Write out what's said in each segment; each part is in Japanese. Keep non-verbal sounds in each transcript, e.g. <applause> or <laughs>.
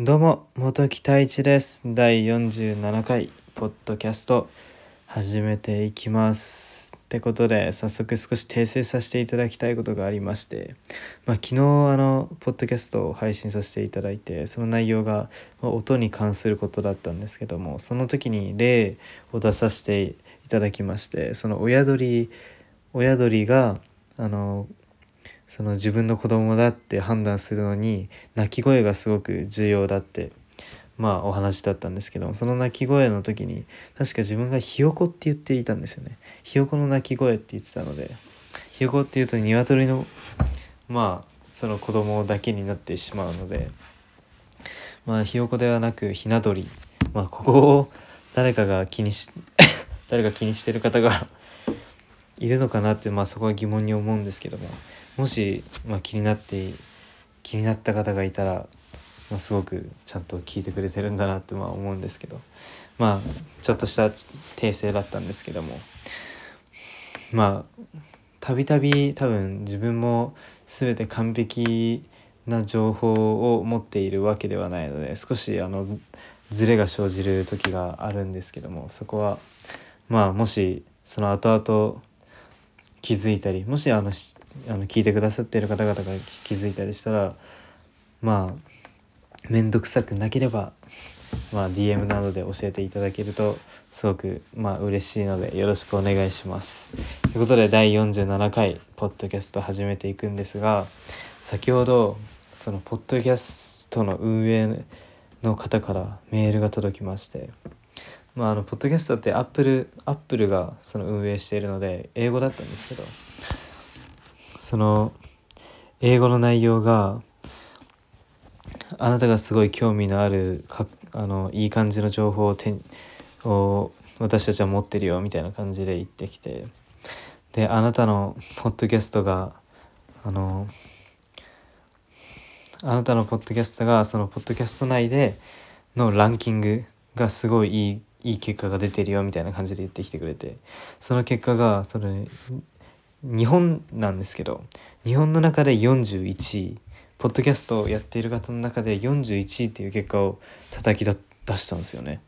どうも元木太一です。第47回ポッドキャスト始めていきます。ってことで早速少し訂正させていただきたいことがありまして、まあ、昨日あのポッドキャストを配信させていただいてその内容がまあ音に関することだったんですけどもその時に例を出させていただきましてその親鳥親鳥があのその自分の子供だって判断するのに鳴き声がすごく重要だってまあお話だったんですけどその鳴き声の時に確か自分がひよこって言っていたんですよね。ひよこの鳴き声って言ってたのでひよこっていうと鶏のまあその子供だけになってしまうのでまあひよこではなくひな鳥まあここを誰かが気にし <coughs> 誰か気にしてる方が <coughs> いるのかなってまあそこは疑問に思うんですけどももし、まあ、気になって気になった方がいたら、まあ、すごくちゃんと聞いてくれてるんだなってまあ思うんですけど。まあちょっとした訂正だったんですけども。まあたびたび多分自分も全て完璧な情報を持っているわけではないので少しあのズレが生じる時があるんですけどもそこはまあもしその後々気づいたりもしあのあの聞いてくださっている方々が気づいたりしたらまあ面倒くさくなければ、まあ、DM などで教えていただけるとすごくまあ嬉しいのでよろしくお願いします。ということで第47回ポッドキャスト始めていくんですが先ほどそのポッドキャストの運営の方からメールが届きまして。まあ、あのポッドキャストってアップルアップルがその運営しているので英語だったんですけどその英語の内容があなたがすごい興味のあるかあのいい感じの情報を手を私たちは持ってるよみたいな感じで言ってきてであなたのポッドキャストがあのあなたのポッドキャストがそのポッドキャスト内でのランキングがすごいいいいい結果が出てるよみたいな感じで言ってきてくれてその結果がそれ日本なんですけど日本の中で41位ポッドキャストをやっている方の中で41位っていう結果を叩き出したんですよね。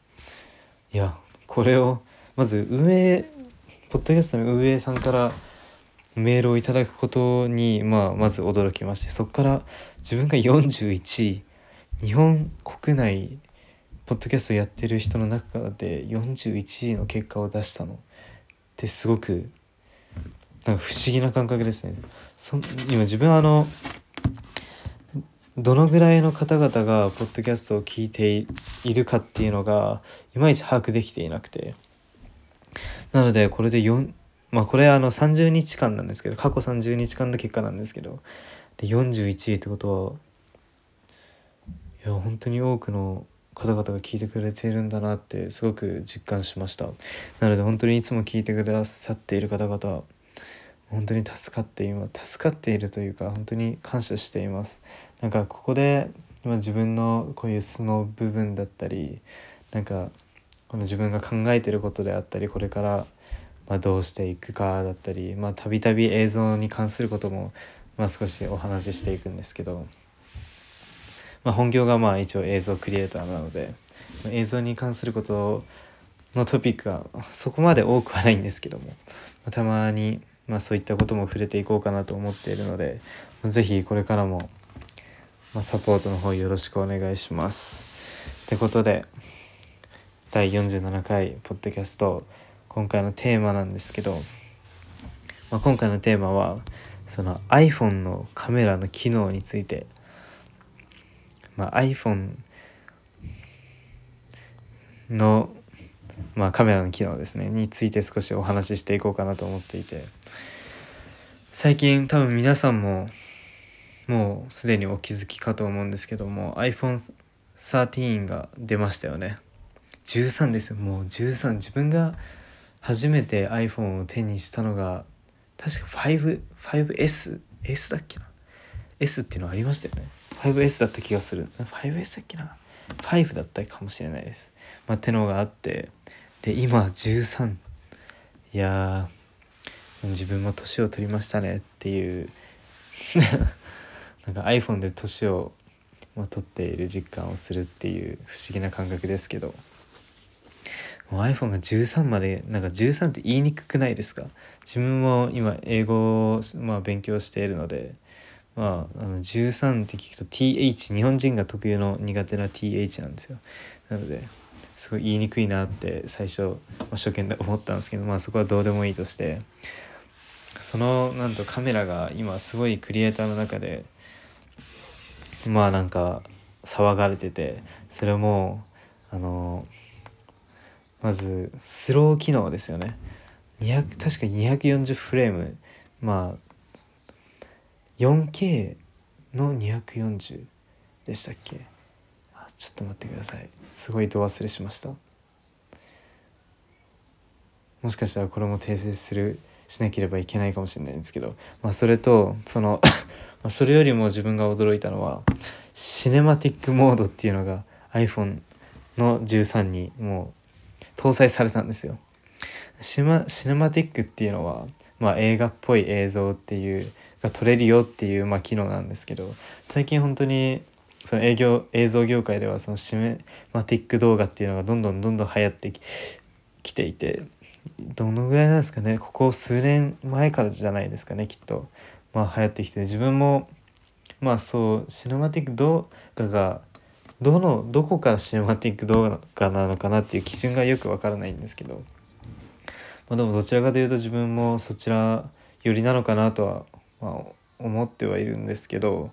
いやこれをまず運営ポッドキャストの運営さんからメールをいただくことに、まあ、まず驚きましてそこから自分が41位日本国内ポッドキャストやってる人の中で41位の結果を出したのってすごくなんか不思議な感覚ですね。そ今自分はあのどのぐらいの方々がポッドキャストを聞いているかっていうのがいまいち把握できていなくてなのでこれで4まあこれあの30日間なんですけど過去30日間の結果なんですけどで41位ってことはいや本当に多くの方々が聞いてくれているんだなってすごく実感しました。なので本当にいつも聞いてくださっている方々本当に助かって今助かっているというか本当に感謝しています。なんかここで今自分のこういう素の部分だったりなんかこの自分が考えてることであったりこれからまあどうしていくかだったりまあたびたび映像に関することもまあ少しお話ししていくんですけどまあ、本業がまあ一応映像クリエイターなので映像に関することのトピックはそこまで多くはないんですけどもたまにまあそういったことも触れていこうかなと思っているので是非これからもまあサポートの方よろしくお願いします。ってことで第47回ポッドキャスト今回のテーマなんですけど、まあ、今回のテーマはその iPhone のカメラの機能についてまあ、iPhone の、まあ、カメラの機能ですねについて少しお話ししていこうかなと思っていて。最近多分皆さんももうすでにお気づきかと思うんですけども iPhone13 が出ましたよね。13ですもう13自分が初めて iPhone を手にしたのが確か 5- 5S S だっけな？S っていうのありましたよね。5S だった気がする。5S だっけな？5だったかもしれないです。まあてのがあって。で今13いや自分も年を取りましたね。っていう。<laughs> なんか iPhone で年をま、撮っている実感をするっていう不思議な感覚ですけど。iPhone が13までなんか13って言いにくくないですか？自分も今英語を、まあ、勉強しているので、まあ、あの13って聞くと TH 日本人が特有の苦手な TH なんですよ。なのですごい言いにくいなって最初、まあ、初見で思ったんですけどまあそこはどうでもいいとしてそのなんとカメラが今すごいクリエイターの中でまあなんか騒がれててそれもあのまずスロー機能ですよね。200確か240フレーム。まあ 4K の240でしたっけ？あちょっと待ってください。すごい度忘れしました。もしかしたらこれも訂正するしなければいけないかもしれないんですけど、まあ、それとその <laughs> それよりも自分が驚いたのはシネマティックモードっていうのが iPhone の13にもう搭載されたんですよ。シマシネマティックっていうのは、まあ、映画っぽい映像っていうが撮れるよっていう、まあ、機能なんですけど最近本当にその営業映像業界ではそのシネマティック動画っていうのがどんどんどんどん流行ってきていてどのぐらいなんですかねここ数年前からじゃないですかねきっと。まあ流行ってきて自分もまあそうシネマティック動画がどのどこからシネマティック動画なのかなっていう基準がよくわからないんですけど、ま、でもどちらかというと自分もそちら寄りなのかなとは、まあ、思ってはいるんですけど、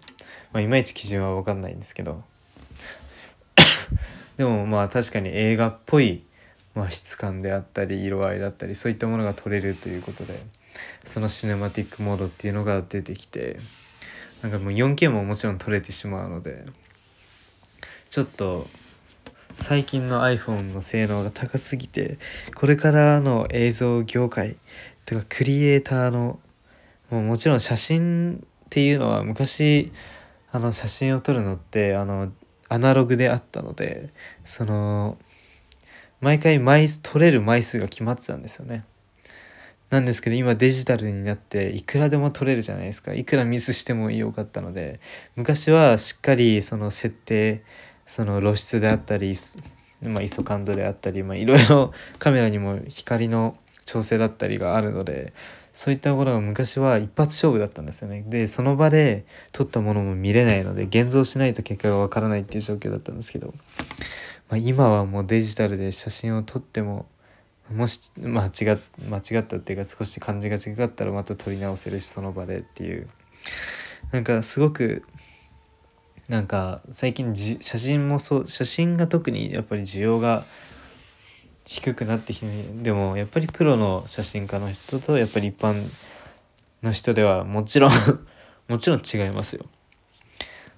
まあ、いまいち基準は分かんないんですけど。<coughs> でもまあ確かに映画っぽい、まあ、質感であったり色合いだったりそういったものが撮れるということでそのシネマティックモードっていうのが出てきてなんかもう 4K ももちろん撮れてしまうのでちょっと最近の iPhone の性能が高すぎてこれからの映像業界とかクリエイターのもうもちろん写真っていうのは昔あの写真を撮るのってあのアナログであったのでその毎回枚撮れる枚数が決まってたんですよね。なんですけど今デジタルになっていくらでも撮れるじゃないですかいくらミスしてもよかったので昔はしっかりその設定その露出であったり、まあ、ISO 感度であったり、いろいろカメラにも光の調整だったりがあるのでそういったところが昔は一発勝負だったんですよね。でその場で撮ったものも見れないので現像しないと結果がわからないっていう状況だったんですけど、まあ、今はもうデジタルで写真を撮ってももし間違間違ったっていうか少し感じが違ったらまた撮り直せるしその場でっていう。なんかすごくなんか最近じ写真もそう写真が特にやっぱり需要が低くなってきてでもやっぱりプロの写真家の人とやっぱり一般の人ではもちろん <laughs> もちろん違いますよ。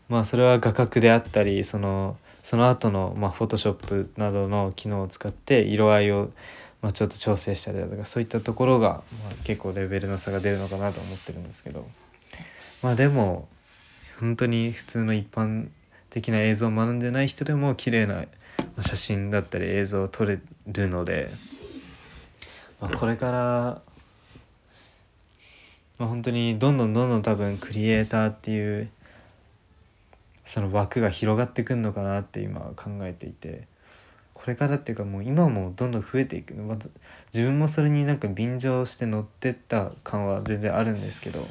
まあそれは画角であったりそのその後のまあフォトショップなどの機能を使って色合いをまあ、ちょっと調整したりだとかそういったところが、まあ、結構レベルの差が出るのかなと思ってるんですけどまあでも本当に普通の一般的な映像を学んでない人でも綺麗な写真だったり映像を撮れるので、まあ、これから、まあ、本当にどんどんどんどん多分クリエイターっていうその枠が広がってくんのかなって今考えていて。これからっていうかもう今もどんどん増えていく。ま自分もそれになんか便乗して乗ってった感は全然あるんですけど。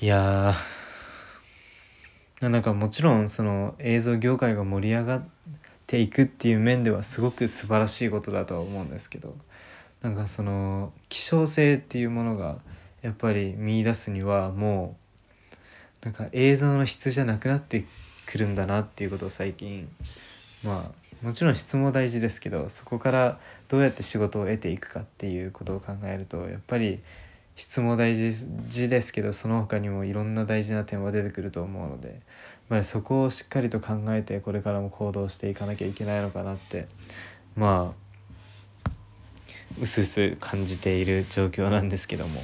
いやなんかもちろんその映像業界が盛り上がっていくっていう面ではすごく素晴らしいことだとは思うんですけどなんかその希少性っていうものがやっぱり見出すにはもうなんか映像の質じゃなくなってくるんだなっていうことを最近まあもちろん質も大事ですけどそこからどうやって仕事を得ていくかっていうことを考えるとやっぱり質も大事ですけどその他にもいろんな大事な点は出てくると思うので、まあ、そこをしっかりと考えてこれからも行動していかなきゃいけないのかなってまあうすうす感じている状況なんですけども。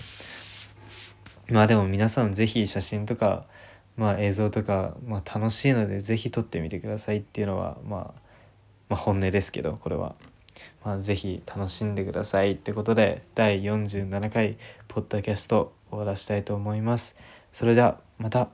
まあでも皆さん是非写真とかまあ、映像とか、まあ、楽しいので是非撮ってみてくださいっていうのは、まあ、まあ本音ですけどこれは、まあ、ぜひ楽しんでくださいってことで第47回ポッドキャスト終わらしたいと思います。それではまた